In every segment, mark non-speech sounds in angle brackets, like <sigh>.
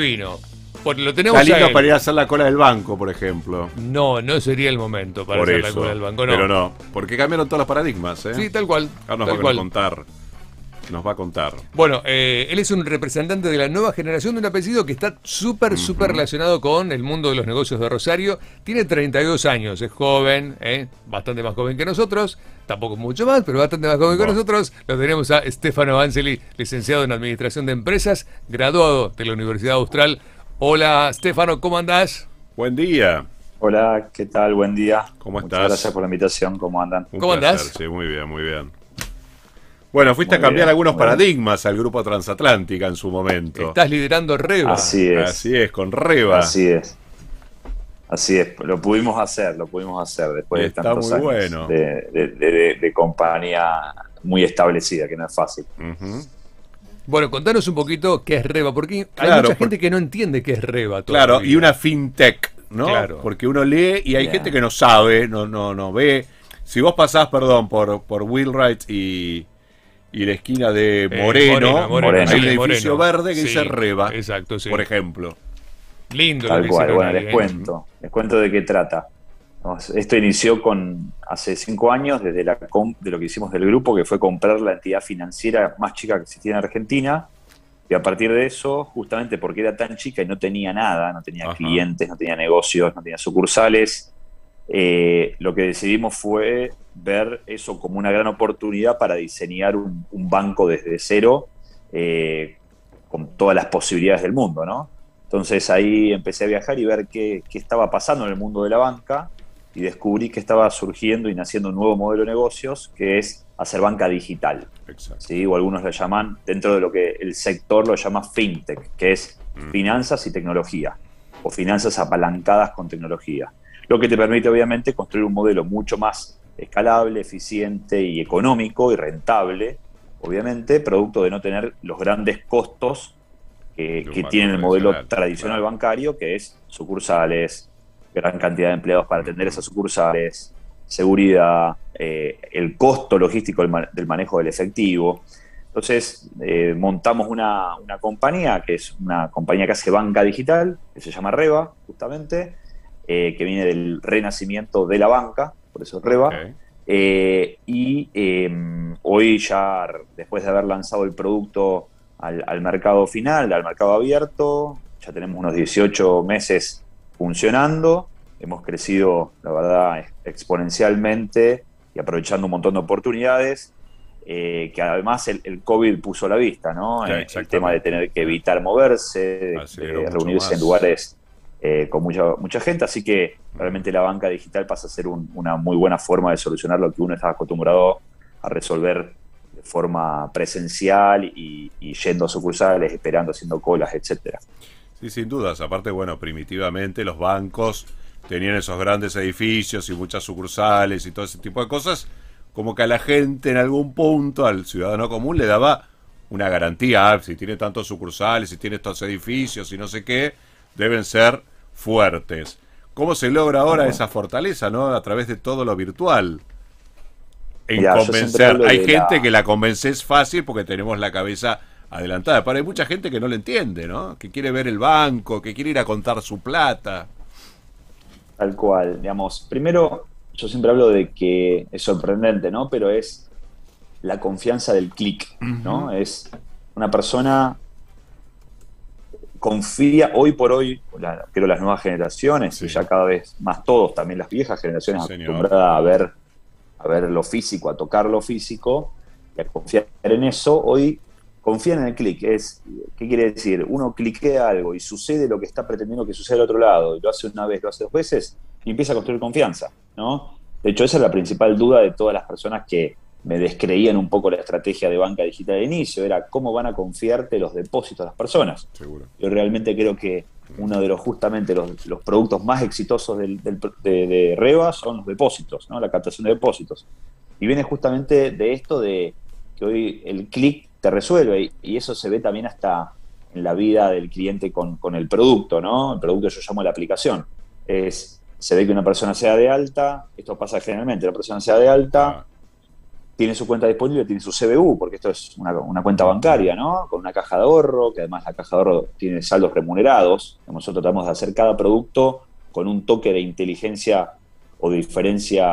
vino. Porque lo tenemos Está lindo para ir a hacer la cola del banco, por ejemplo. No, no sería el momento para por hacer la eso. cola del banco, no. Pero no, porque cambiaron todos los paradigmas, ¿eh? Sí, tal cual. Ahora nos tal a cual. contar. Nos va a contar. Bueno, eh, él es un representante de la nueva generación de un apellido que está súper, súper relacionado con el mundo de los negocios de Rosario. Tiene 32 años, es joven, eh, bastante más joven que nosotros, tampoco mucho más, pero bastante más joven que nosotros. Lo tenemos a Stefano Anseli, licenciado en Administración de Empresas, graduado de la Universidad Austral. Hola, Stefano, ¿cómo andás? Buen día. Hola, ¿qué tal? Buen día. ¿Cómo Muchas estás? gracias por la invitación. ¿Cómo andan? Un ¿Cómo placer, andás? Sí, muy bien, muy bien. Bueno, fuiste Muy a cambiar bien, algunos paradigmas al grupo Transatlántica en su momento. Estás liderando Reba. Así es. Así es, con Reba. Así es. Así es. Lo pudimos hacer, lo pudimos hacer después de Está tantos muy años bueno. de, de- de- de- de compañía muy establecida, que no es fácil. Bueno, contanos un poquito qué es Reba, porque hay Claro, mucha por- gente que no entiende qué es Reba. Claro, y una fintech, ¿no? Claro. Porque uno lee y hay gente que no sabe, no, no, no ve. Si vos pasás, perdón, por, por Wheelwright y, y la esquina de Eh, Moreno, Moreno, hay un edificio Moreno. verde que Sí, dice Reba, Exacto, sí. por ejemplo. Lindo Tal cual. Bueno, les ¿eh? cuento. Les cuento de qué trata. Esto inició con hace cinco años desde la com- de lo que hicimos del grupo, que fue comprar la entidad financiera más chica que existía en Argentina. Y a partir de eso, justamente porque era tan chica y no tenía nada, no tenía Ajá. clientes, no tenía negocios, no tenía sucursales, eh, lo que decidimos fue ver eso como una gran oportunidad para diseñar un, un banco desde cero eh, con todas las posibilidades del mundo, ¿no? Entonces ahí empecé a viajar y ver qué, qué estaba pasando en el mundo de la banca y descubrí que estaba surgiendo y naciendo un nuevo modelo de negocios que es hacer banca digital. ¿sí? O algunos lo llaman, dentro de lo que el sector lo llama fintech, que es Mm. finanzas y tecnología, o finanzas apalancadas con tecnología. Lo que te permite, obviamente, construir un modelo mucho más escalable, eficiente y económico y rentable, obviamente, producto de no tener los grandes costos que, tiene el modelo tradicional, tradicional claro. bancario, que es sucursales, gran cantidad de empleados para atender esas sucursales, seguridad, eh, el costo logístico del, ma- del manejo del efectivo. Entonces, eh, montamos una, una compañía, que es una compañía que hace banca digital, que se llama Reba, justamente, eh, que viene del renacimiento de la banca, por eso Reba. Eh, y eh, hoy ya, después de haber lanzado el producto al, al mercado final, al mercado abierto, ya tenemos unos 18 meses funcionando. Hemos crecido, la verdad, ex- exponencialmente y aprovechando un montón de oportunidades. eh, que además el, el COVID puso a la vista, ¿no? Sí, el tema de tener que evitar moverse, de, reunirse más. en lugares eh, con mucha, mucha gente, así que realmente la banca digital pasa a ser un- una muy buena forma de solucionar lo que uno está acostumbrado a resolver de forma presencial y, yendo a sucursales, esperando, haciendo colas, etcétera. Sí, sin dudas. Aparte, bueno, primitivamente los bancos tenían esos grandes edificios y muchas sucursales y todo ese tipo de cosas, como que a la gente en algún punto, al ciudadano común, le daba una garantía. Ah, si tiene tantos sucursales, si tiene estos edificios y no sé qué, deben ser fuertes. ¿Cómo se logra ahora esa fortaleza, no? A través de todo lo virtual. En Mirá, convencer. Hay gente la- que la convences fácil porque tenemos la cabeza adelantada. Pero hay mucha gente que no lo entiende, ¿no? Que quiere ver el banco, que quiere ir a contar su plata. Tal cual, digamos. Primero, yo siempre hablo de que es sorprendente, ¿no? Pero es la confianza del clic, ¿no? Es una persona confía hoy por hoy, la- creo las nuevas generaciones, Sí. y ya cada vez más todos, también las viejas generaciones señor. acostumbradas a ver, a ver lo físico, a tocar lo físico y a confiar en eso, hoy confían en el clic. Es, ¿Qué quiere decir? Uno cliquea algo y sucede lo que está pretendiendo que suceda al otro lado, y lo hace una vez, lo hace dos veces, y empieza a construir confianza, ¿no? De hecho, esa es la principal duda de todas las personas que me descreían un poco la estrategia de banca digital de inicio, era cómo van a confiarte los depósitos de las personas. Seguro. Yo realmente creo que uno de los justamente los, los productos más exitosos del, del- de, de Reba son los depósitos, ¿no? la captación de depósitos. Y viene justamente de esto de que hoy el clic te resuelve y, y eso se ve también hasta en la vida del cliente con, con el producto, ¿no? El producto yo llamo la aplicación. Es, se ve que una persona sea de alta, esto pasa generalmente, la persona sea de alta, tiene su cuenta disponible, tiene su CBU, porque esto es una, una, cuenta bancaria, ¿no? Con una caja de ahorro, que además la caja de ahorro tiene saldos remunerados. Nosotros tratamos de hacer cada producto con un toque de inteligencia o de diferencia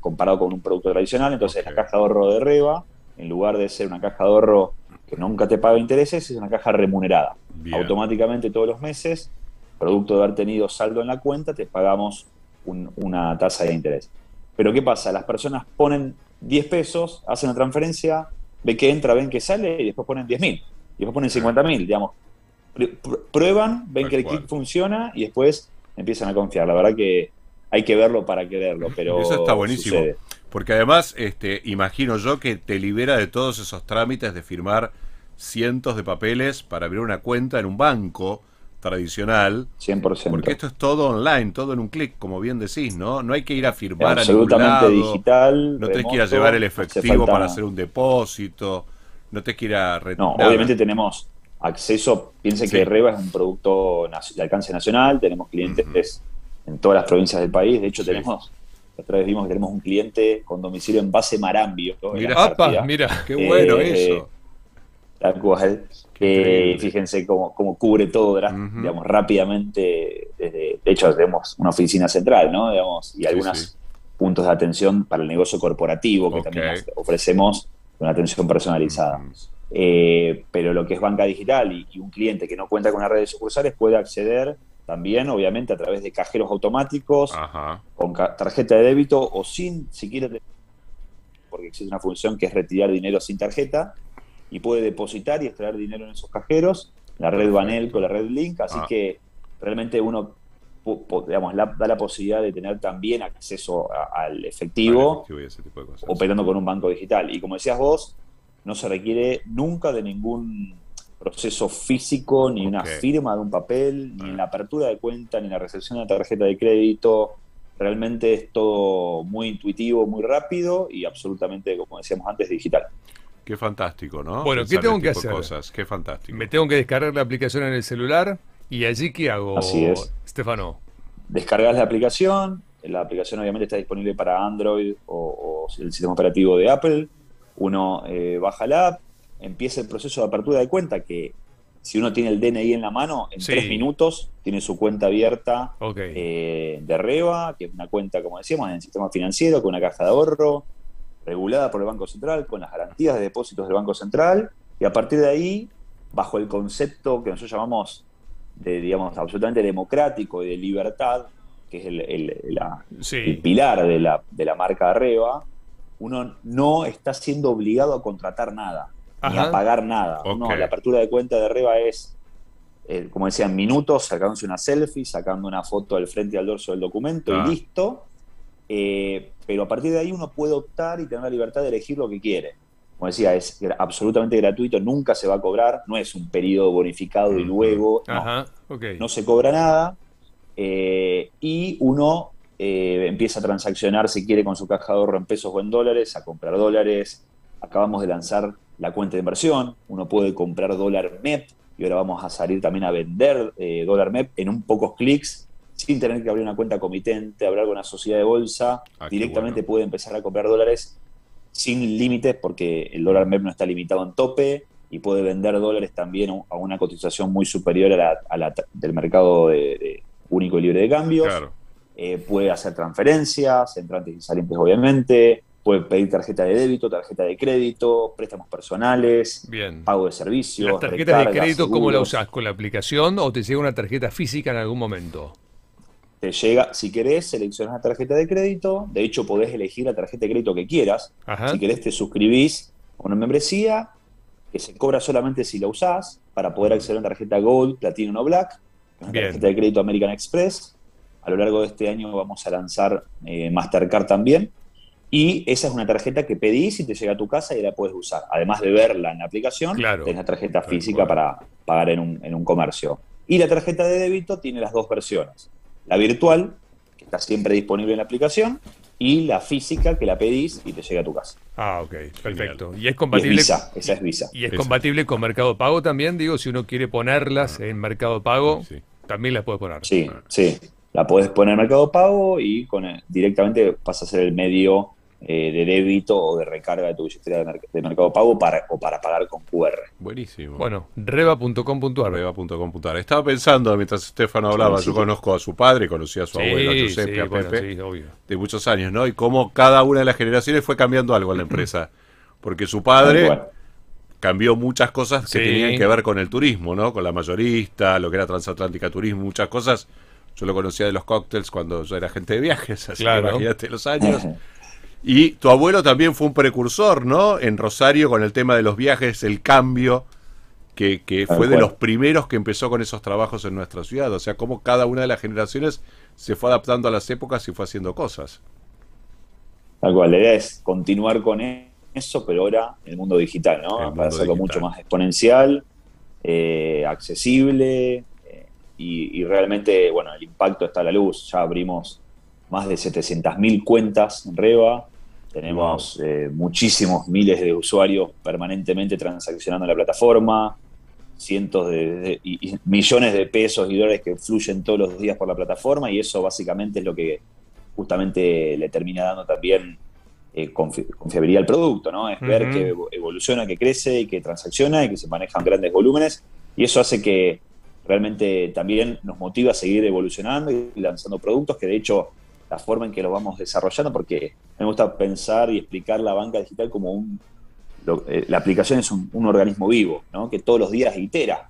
comparado con un producto tradicional. Entonces, la caja de ahorro de Reba, en lugar de ser una caja de ahorro que nunca te paga intereses, es una caja remunerada. Automáticamente todos los meses, producto de haber tenido saldo en la cuenta, te pagamos una tasa de interés. Pero ¿qué pasa? Las personas ponen 10 pesos, hacen la transferencia, ven que entra, ven que sale y después ponen 10 mil. Y después ponen 50 mil, digamos. Prueban, ven que el clic funciona y después empiezan a confiar. La verdad que hay que verlo para quererlo, pero eso está buenísimo. Porque además, este, imagino yo que te libera de todos esos trámites de firmar cientos de papeles para abrir una cuenta en un banco tradicional. 100%. Porque esto es todo online, todo en un clic, como bien decís, ¿no? No hay que ir a firmar absolutamente a digital. No tenés que ir a llevar el efectivo para hacer un depósito. No te que ir a No, obviamente tenemos acceso. Piense que Reba es un producto de alcance nacional. Tenemos clientes en todas las provincias del país. De hecho, tenemos. Otra vez vimos que tenemos un cliente con domicilio en base Marambio. Mira, mira, qué bueno eh, eso. Tal cual. Eh, fíjense cómo, cómo, cubre todo digamos, rápidamente. Desde, de hecho, tenemos una oficina central, ¿no? Digamos, y algunos puntos de atención para el negocio corporativo que también ofrecemos una atención personalizada. Eh, pero lo que es banca digital y, un cliente que no cuenta con una red de sucursales puede acceder también, obviamente, a través de cajeros automáticos, con tarjeta de débito o sin, si quiere, porque existe una función que es retirar dinero sin tarjeta y puede depositar y extraer dinero en esos cajeros, la red Banel con la red Link, así ah. que realmente uno digamos, da la posibilidad de tener también acceso al efectivo, operando con un banco digital. Y como decías vos, no se requiere nunca de ningún proceso físico, ni una firma de un papel, ni en la apertura de cuenta, ni en la recepción de la tarjeta de crédito. Realmente es todo muy intuitivo, muy rápido y absolutamente, como decíamos antes, digital. Qué fantástico, ¿no? Bueno, ¿qué tengo que hacer? Cosas. Qué fantástico. Me tengo que descargar la aplicación en el celular y allí qué hago, Así es. Stefano. Descargas la aplicación, la aplicación obviamente está disponible para Android o, el sistema operativo de Apple. Uno eh, baja la app, empieza el proceso de apertura de cuenta que si uno tiene el DNI en la mano, en tres minutos tiene su cuenta abierta eh, de REBA, que es una cuenta, como decíamos, en el sistema financiero, con una caja de ahorro, regulada por el Banco Central, con las garantías de depósitos del Banco Central, y a partir de ahí, bajo el concepto que nosotros llamamos de, digamos, absolutamente democrático y de libertad, que es el, pilar de la, de la marca Arreba, uno no está siendo obligado a contratar nada, ni a pagar nada. la apertura de cuenta de Arreba es, eh, como decían, minutos, sacándose una selfie, sacando una foto del frente y al dorso del documento y ah. listo. Eh, pero a partir de ahí uno puede optar y tener la libertad de elegir lo que quiere. Como decía, es absolutamente gratuito, nunca se va a cobrar, no es un periodo bonificado y luego no, se cobra nada. Eh, y uno eh, empieza a transaccionar si quiere con su caja de ahorro en pesos o en dólares, a comprar dólares. Acabamos de lanzar la cuenta de inversión, uno puede comprar dólar MEP y ahora vamos a salir también a vender eh, dólar MEP en un pocos clics sin tener que abrir una cuenta comitente, hablar con una sociedad de bolsa, ah, directamente puede empezar a comprar dólares sin límites porque el dólar MEP no está limitado en tope y puede vender dólares también a una cotización muy superior a la, del mercado de, único y libre de cambios. Eh, puede hacer transferencias, entrantes y salientes obviamente, puede pedir tarjeta de débito, tarjeta de crédito, préstamos personales, pago de servicios. ¿La tarjeta de crédito cómo la usas? ¿Con la aplicación o te llega una tarjeta física en algún momento? Te llega, si querés, seleccionas la tarjeta de crédito. De hecho, podés elegir la tarjeta de crédito que quieras. Si querés, te suscribís a una membresía que se cobra solamente si la usás para poder acceder a una tarjeta Gold, Platinum o Black. Una tarjeta de crédito American Express. A lo largo de este año vamos a lanzar eh, Mastercard también. Y esa es una tarjeta que pedís y te llega a tu casa y la puedes usar. Además de verla en la aplicación, claro, tenés la tarjeta física para pagar en un, en un comercio. Y la tarjeta de débito tiene las dos versiones la virtual, que está siempre disponible en la aplicación, y la física que la pedís y te llega a tu casa. Ah, ok, perfecto. Y es compatible. Visa, esa es Visa. Y es compatible con Mercado Pago también, digo, si uno quiere ponerlas en Mercado Pago, también las puede poner. Sí, sí. La puedes poner en Mercado Pago y con directamente pasa a ser el medio eh, de débito o de recarga de tu billetera de, Mercado Pago para, o para pagar con QR. Buenísimo. Bueno, reba.com.ar. Reba.com.ar. Estaba pensando, mientras Estefano hablaba, yo conozco a su padre, conocí a su abuelo, a Giuseppe, a Pepe, de muchos años, ¿no? Y cómo cada una de las generaciones fue cambiando algo en la empresa. <clears throat> Porque su padre cambió muchas cosas que tenían que ver con el turismo, ¿no? Con la mayorista, lo que era transatlántica turismo, muchas cosas. Yo lo conocía de los cócteles cuando yo era gente de viajes, así que imagínate los años. <laughs> Y tu abuelo también fue un precursor, ¿no? En Rosario con el tema de los viajes, el cambio, que, fue de los primeros que empezó con esos trabajos en nuestra ciudad. O sea, cómo cada una de las generaciones se fue adaptando a las épocas y fue haciendo cosas. Tal cual, la idea es continuar con eso, pero ahora en el mundo digital, ¿no? Para hacerlo mucho más exponencial, eh, accesible eh, y, y, realmente, bueno, el impacto está a la luz. Ya abrimos más de 700.000 cuentas en Reba, tenemos eh, muchísimos miles de usuarios permanentemente transaccionando en la plataforma, cientos de, y, millones de pesos y dólares que fluyen todos los días por la plataforma y eso básicamente es lo que justamente le termina dando también eh, confiabilidad al producto, ¿no? Es ver que evoluciona, que crece y que transacciona y que se manejan grandes volúmenes. Y eso hace que realmente también nos motiva a seguir evolucionando y lanzando productos que de hecho la forma en que lo vamos desarrollando, porque me gusta pensar y explicar la banca digital como un... Eh, la aplicación es un, organismo vivo, ¿no? que todos los días itera.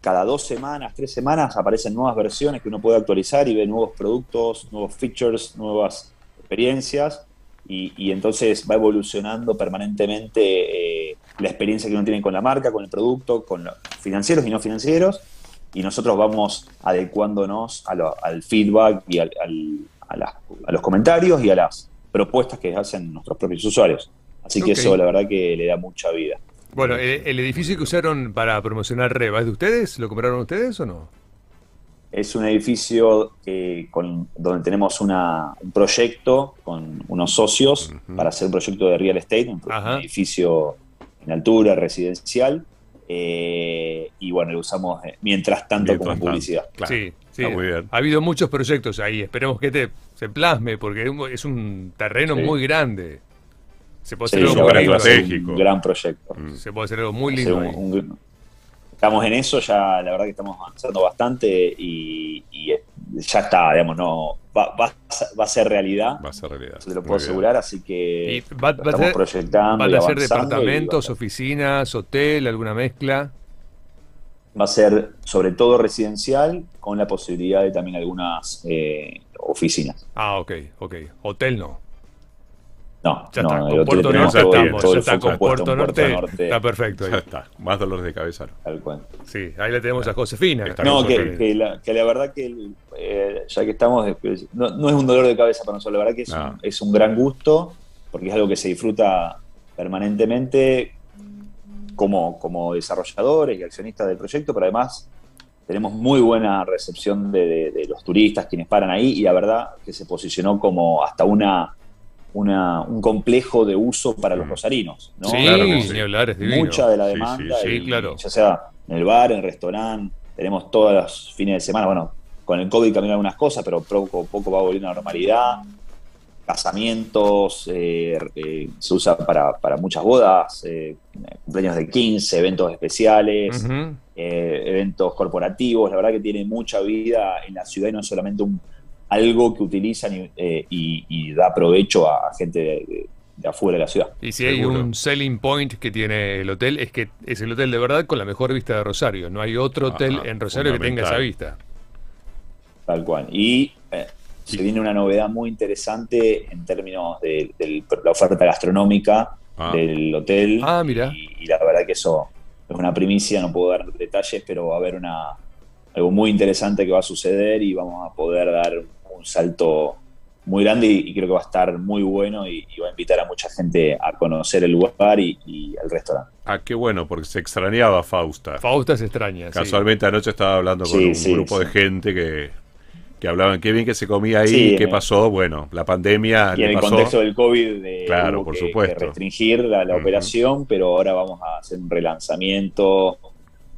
cada dos semanas, tres semanas aparecen nuevas versiones que uno puede actualizar y ve nuevos productos, nuevos features, nuevas experiencias. Y, entonces va evolucionando permanentemente eh, la experiencia que uno tiene con la marca, con el producto, con los financieros y no financieros y nosotros vamos adecuándonos al feedback y a, los comentarios y a las propuestas que hacen nuestros propios usuarios. Así que eso la verdad que le da mucha vida. Bueno, ¿el, edificio que usaron para promocionar Reba es de ustedes? ¿Lo compraron ustedes o no? Es un edificio con, donde tenemos un proyecto con unos socios para hacer un proyecto de real estate, un edificio en altura, residencial, eh, y bueno, lo usamos eh, mientras tanto como publicidad. Sí, sí. Ha habido muchos proyectos ahí. Esperemos que te se plasme porque es un terreno muy grande. Se puede hacer algo muy estratégico. Un gran proyecto. Mm. Se puede hacer algo muy lindo. estamos en eso, ya la verdad que estamos avanzando bastante y, ya está, digamos, no va, va, a ser realidad. Va a ser realidad. Se te lo puedo asegurar, así que va, estamos proyectando. ¿Van a ser departamentos, oficinas, hotel, alguna mezcla? Va a ser sobre todo residencial, con la posibilidad de también algunas eh, oficinas. Ah, ok, ok. Hotel no. No, ya está, con Puerto Norte estamos, ya está con Puerto, Norte, está perfecto. Ya está, más dolor de cabeza. Tal cual. Sí, ahí le tenemos a Josefina. No, que, la, que, la, verdad que eh, ya que estamos, no, no, es un dolor de cabeza para nosotros, la verdad que es, un, es un gran gusto, porque es algo que se disfruta permanentemente como, como desarrolladores y accionistas del proyecto, pero además tenemos muy buena recepción de, de los turistas, quienes paran ahí, y la verdad que se posicionó como hasta una un complejo de uso para los mm. rosarinos. ¿no? Sí, claro Mucha de la demanda, ya sea en el bar, en el restaurante, tenemos todos los fines de semana, bueno, con el COVID cambian algunas cosas, pero poco a poco va volviendo a la normalidad. Casamientos, eh, eh, se usa para, muchas bodas, eh, cumpleaños de 15, eventos especiales, eventos corporativos. La verdad que tiene mucha vida en la ciudad y no es solamente un, algo que utilizan eh, y, da provecho a, gente de, afuera de la ciudad. Y si hay un selling point que tiene el hotel, es que es el hotel de verdad con la mejor vista de Rosario. No hay otro hotel en Rosario que tenga esa vista. Tal cual. Y eh, se viene una novedad muy interesante en términos de, la oferta gastronómica ah. del hotel. Ah, mira. Y, la verdad que eso es una primicia, no puedo dar detalles, pero va a haber una, algo muy interesante que va a suceder y vamos a poder dar un salto muy grande y, creo que va a estar muy bueno y, va a invitar a mucha gente a conocer el lugar y, el restaurante. Ah, qué bueno, porque se extrañaba Fausta. Fausta se extraña. Casualmente anoche estaba hablando con un grupo de gente que, que hablaban qué bien que se comía ahí, qué pasó, bueno, la pandemia. Y en el contexto del COVID, de, claro, por supuesto. restringir la, operación, pero ahora vamos a hacer un relanzamiento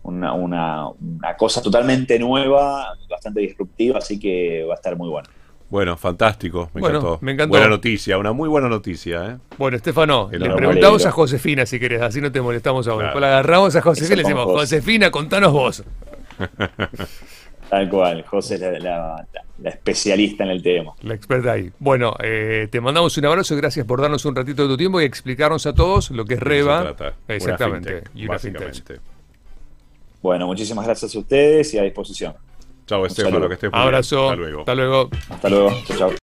una, una, cosa totalmente nueva, bastante disruptiva, así que va a estar muy bueno. Bueno, fantástico, me Bueno, encantó. me encantó. Buena noticia, una muy buena noticia, ¿eh? Bueno, Estefano, El le preguntamos a Josefina si querés, así no te molestamos ahora. Claro. Después la agarramos a Josefina y le decimos. Josefina, contanos vos. <laughs> Tal cual, José es la, la- la- la especialista en el tema. La experta ahí. Bueno, eh, te mandamos un abrazo, gracias por darnos un ratito de tu tiempo y explicarnos a todos lo que es Reba. Una Exactamente. fintech, y una fintech. básicamente. Bueno, muchísimas gracias a ustedes y a disposición. Chao, Estefano, saludo. que estés bien. Abrazo. Hasta luego. Hasta luego. Hasta luego. Chao, chao.